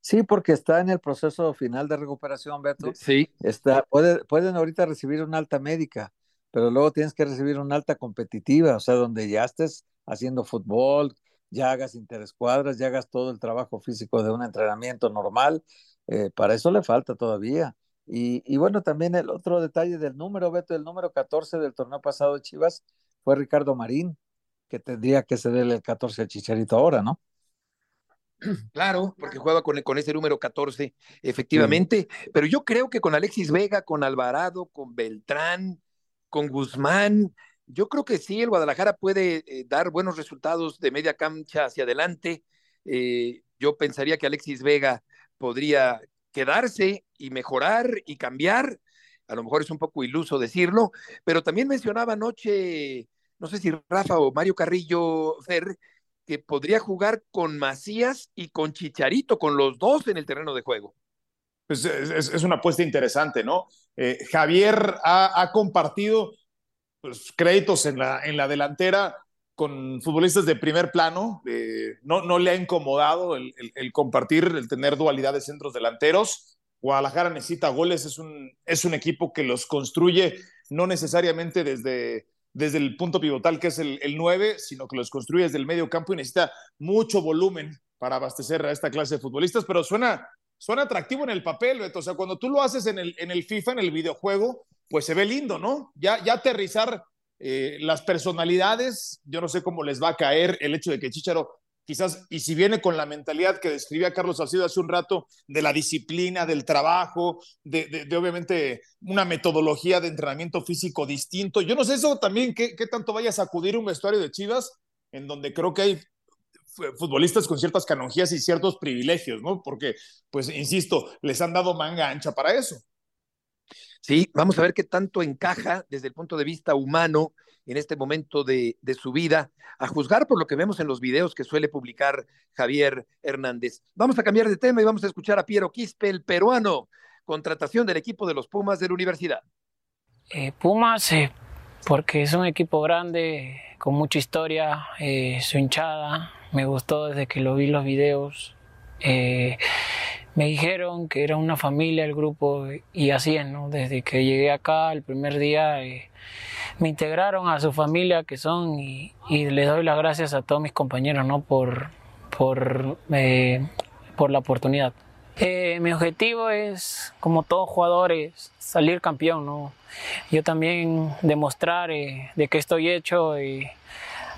[SPEAKER 4] Sí, porque está en el proceso final de recuperación, Beto.
[SPEAKER 3] Sí.
[SPEAKER 4] Está, puede, pueden ahorita recibir una alta médica, pero luego tienes que recibir una alta competitiva, o sea, donde ya estés haciendo fútbol, ya hagas interescuadras, ya hagas todo el trabajo físico de un entrenamiento normal. Eh, para eso le falta todavía. Y, bueno, también el otro detalle del número, Beto, el número 14 del torneo pasado de Chivas fue Ricardo Marín, que tendría que cederle el 14 al Chicharito ahora, ¿no?
[SPEAKER 3] Claro, porque juega con, con ese número 14, efectivamente. Pero yo creo que con Alexis Vega, con Alvarado, con Beltrán, con Guzmán, yo creo que sí, el Guadalajara puede eh, dar buenos resultados de media cancha hacia adelante. Eh, yo pensaría que Alexis Vega podría quedarse y mejorar y cambiar. A lo mejor es un poco iluso decirlo, pero también mencionaba anoche, no sé si Rafa o Mario Carrillo Fer, que podría jugar con Macías y con Chicharito, con los dos en el terreno de juego.
[SPEAKER 5] Pues es, una apuesta interesante, ¿no? Eh, Javier ha, compartido pues, créditos en la, en la delantera con futbolistas de primer plano. no, no le ha incomodado el, compartir, el tener dualidad de centros delanteros. Guadalajara necesita goles, es un, es un equipo que los construye no necesariamente desde, desde el punto pivotal que es el, el 9, sino que los construye desde el medio campo y necesita mucho volumen para abastecer a esta clase de futbolistas, pero suena, suena atractivo en el papel, Beto. O sea, cuando tú lo haces en el, en el FIFA, en el videojuego, pues se ve lindo, ¿no? Ya, ya aterrizar eh, las personalidades, yo no sé cómo les va a caer el hecho de que Chicharo quizás, y si viene con la mentalidad que describía Carlos Salcido hace un rato, de la disciplina, del trabajo, de, obviamente una metodología de entrenamiento físico distinto, yo no sé eso también, qué, qué tanto vaya a sacudir un vestuario de Chivas, en donde creo que hay futbolistas con ciertas canonjías y ciertos privilegios, ¿no? Porque, pues, insisto, les han dado manga ancha para eso.
[SPEAKER 3] Sí, vamos a ver qué tanto encaja desde el punto de vista humano en este momento de, su vida, a juzgar por lo que vemos en los videos que suele publicar Javier Hernández. Vamos a cambiar de tema y vamos a escuchar a Piero Quispe, el peruano, contratación del equipo de los Pumas de la universidad.
[SPEAKER 14] Eh, Pumas, eh, porque es un equipo grande, con mucha historia, eh, su hinchada, me gustó desde que lo vi los videos. Me dijeron que era una familia el grupo y así es, ¿no? Desde que llegué acá el primer día me integraron a su familia que son y, les doy las gracias a todos mis compañeros, ¿no? Por, por, eh, por la oportunidad. Eh, mi objetivo es, como todos jugadores, salir campeón, ¿no? Yo también demostrar de qué estoy hecho y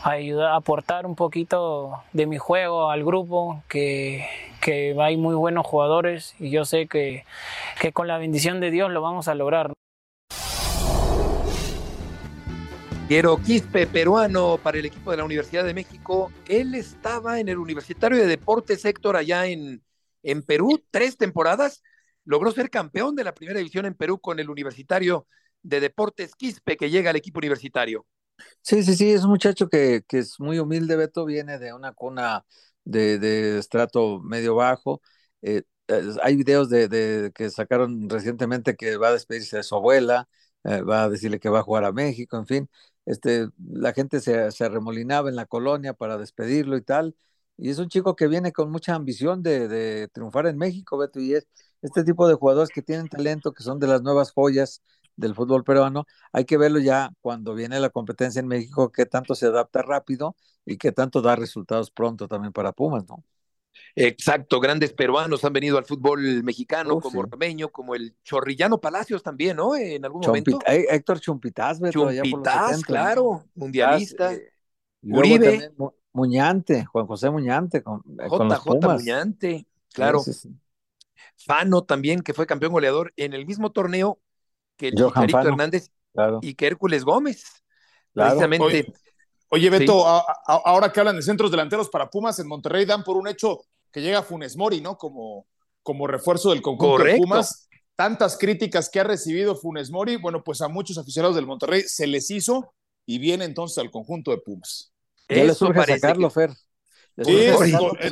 [SPEAKER 14] ayudar, aportar un poquito de mi juego al grupo, que, que hay muy buenos jugadores y yo sé que, que con la bendición de Dios lo vamos a lograr.
[SPEAKER 3] Piero Quispe, peruano para el equipo de la Universidad de México. Él estaba en el Universitario de Deportes Héctor allá en, en Perú, tres temporadas. Logró ser campeón de la primera división en Perú con el Universitario de Deportes Quispe, que llega al equipo universitario.
[SPEAKER 4] Sí, sí, sí, es un muchacho que, que es muy humilde, Beto, viene de una cuna de, de estrato medio bajo. Eh, hay videos de, de, que sacaron recientemente que va a despedirse de su abuela, eh, va a decirle que va a jugar a México, en fin. Este, la gente se, arremolinaba en la colonia para despedirlo y tal. Y es un chico que viene con mucha ambición de, de triunfar en México, Beto, y es este tipo de jugadores que tienen talento, que son de las nuevas joyas del fútbol peruano, hay que verlo ya cuando viene la competencia en México, qué tanto se adapta rápido y qué tanto da resultados pronto también para Pumas, ¿no?
[SPEAKER 3] Exacto, grandes peruanos han venido al fútbol mexicano, como Ormeño, como el Chorrillano Palacios también, ¿no? En algún momento.
[SPEAKER 4] Héctor Chumpitaz,
[SPEAKER 3] Chumpitaz, claro, mundialista.
[SPEAKER 4] Eh, Uribe. Muñante, Juan José Muñante con,
[SPEAKER 3] eh, JJ Muñante, claro. Fano también, que fue campeón goleador en el mismo torneo que el Chicharito Hernández y que Hércules Gómez. Precisamente.
[SPEAKER 13] Oye, Beto, ahora que hablan de centros delanteros para Pumas, en Monterrey dan por un hecho que llega Funes Mori, ¿no? Como, como refuerzo del conjunto de Pumas. Tantas críticas que ha recibido Funes Mori, bueno, pues a muchos aficionados del Monterrey se les hizo y viene entonces al conjunto de Pumas.
[SPEAKER 4] Ya le surge sacarlo, Fer.
[SPEAKER 13] Sí,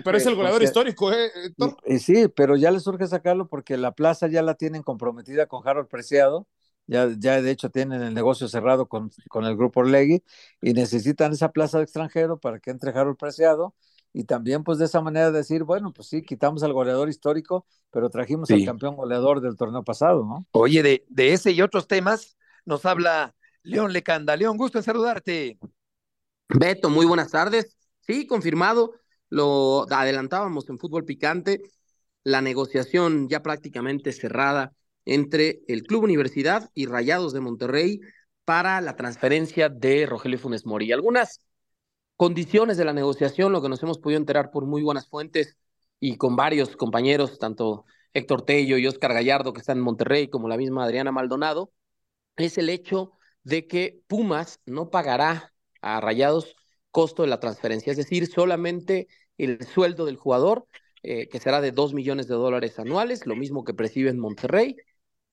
[SPEAKER 13] pero es el goleador histórico, ¿eh, Héctor?
[SPEAKER 4] Y, sí, pero ya le surge sacarlo porque la plaza ya la tienen comprometida con Harold Preciado. Ya, ya de hecho tienen el negocio cerrado con, con el grupo Orlegui y necesitan esa plaza de extranjero para que entre Harold Preciado y también pues de esa manera decir, bueno, pues sí, quitamos al goleador histórico, pero trajimos al campeón goleador del torneo pasado, ¿no?
[SPEAKER 3] Oye, de, de ese y otros temas nos habla León Lecanda. León, gusto en saludarte.
[SPEAKER 15] Beto, muy buenas tardes. Sí, confirmado, lo adelantábamos en fútbol picante, la negociación ya prácticamente cerrada entre el Club Universidad y Rayados de Monterrey para la transferencia de Rogelio Funes Mori. Algunas condiciones de la negociación, lo que nos hemos podido enterar por muy buenas fuentes y con varios compañeros, tanto Héctor Tello y Oscar Gallardo, que están en Monterrey, como la misma Adriana Maldonado, es el hecho de que Pumas no pagará a Rayados costo de la transferencia, es decir, solamente el sueldo del jugador, eh, que será de 2 millones de dólares anuales, lo mismo que percibe en Monterrey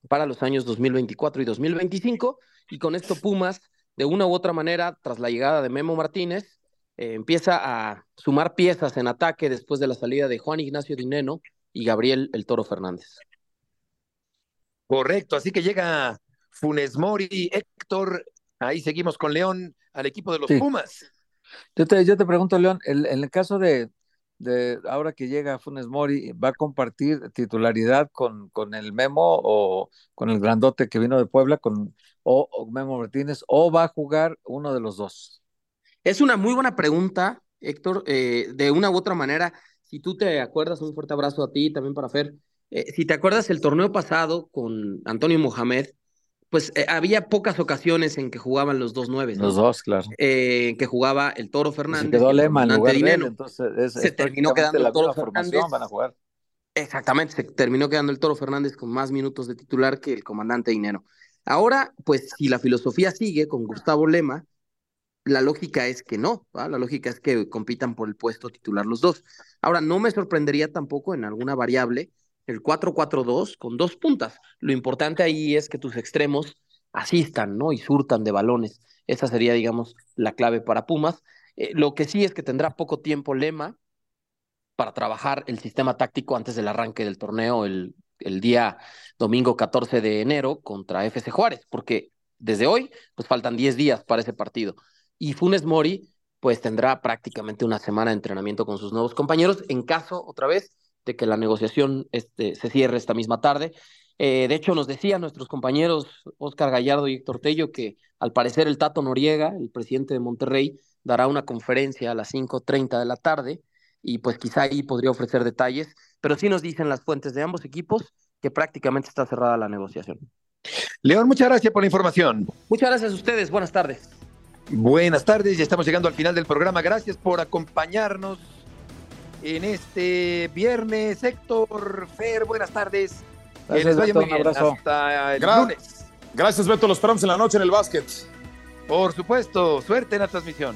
[SPEAKER 15] para los años 2024 y 2025, y con esto Pumas, de una u otra manera, tras la llegada de Memo Martínez, eh, empieza a sumar piezas en ataque después de la salida de Juan Ignacio Dineno y Gabriel El Toro Fernández.
[SPEAKER 3] Correcto, así que llega Funes Mori, Héctor, ahí seguimos con León al equipo de los Pumas.
[SPEAKER 4] Yo te, yo te pregunto, León, en el caso de, de ahora que llega Funes Mori, ¿va a compartir titularidad con, con el Memo o con el grandote que vino de Puebla, con o, Memo Martínez, o va a jugar uno de los dos?
[SPEAKER 15] Es una muy buena pregunta, Héctor. Eh, de una u otra manera, si tú te acuerdas, un fuerte abrazo a ti, también para Fer. Eh, si te acuerdas el torneo pasado con Antonio Mohamed, pues eh, había pocas ocasiones en que jugaban los dos nueve.
[SPEAKER 4] Los dos, claro.
[SPEAKER 15] Eh, en que jugaba el Toro Fernández.
[SPEAKER 4] Se quedó Lema en lugar
[SPEAKER 15] de
[SPEAKER 4] entonces
[SPEAKER 15] se terminó quedando el Toro Fernández. Van a jugar. Exactamente, se terminó quedando el Toro Fernández con más minutos de titular que el comandante Dinero. Ahora, pues si la filosofía sigue con Gustavo Lema, la lógica es que no, la lógica es que compitan por el puesto titular los dos. Ahora, no me sorprendería tampoco en alguna variable el 4-4-2 con dos puntas. Lo importante ahí es que tus extremos asistan, ¿no? Y surtan de balones. Esa sería, digamos, la clave para Pumas. Eh, lo que sí es que tendrá poco tiempo Lema para trabajar el sistema táctico antes del arranque del torneo el, el día domingo 14 de enero contra FC Juárez, porque desde hoy, pues faltan 10 días para ese partido. Y Funes Mori, pues tendrá prácticamente una semana de entrenamiento con sus nuevos compañeros, en caso, otra vez, de que la negociación este, se cierre esta misma tarde. Eh, de hecho, nos decían nuestros compañeros Oscar Gallardo y Héctor Tello que al parecer el Tato Noriega, el presidente de Monterrey, dará una conferencia a las 5.30 de la tarde y pues quizá ahí podría ofrecer detalles, pero sí nos dicen las fuentes de ambos equipos que prácticamente está cerrada la negociación.
[SPEAKER 3] León, muchas gracias por la información.
[SPEAKER 15] Muchas gracias a ustedes, buenas tardes.
[SPEAKER 3] Buenas tardes, ya estamos llegando al final del programa. Gracias por acompañarnos en este viernes. Héctor Fer, buenas tardes.
[SPEAKER 4] Gracias, Beto, un abrazo.
[SPEAKER 3] Hasta el lunes.
[SPEAKER 13] Gracias, Beto. Los esperamos en la noche en el básquet.
[SPEAKER 3] Por supuesto. Suerte en la transmisión.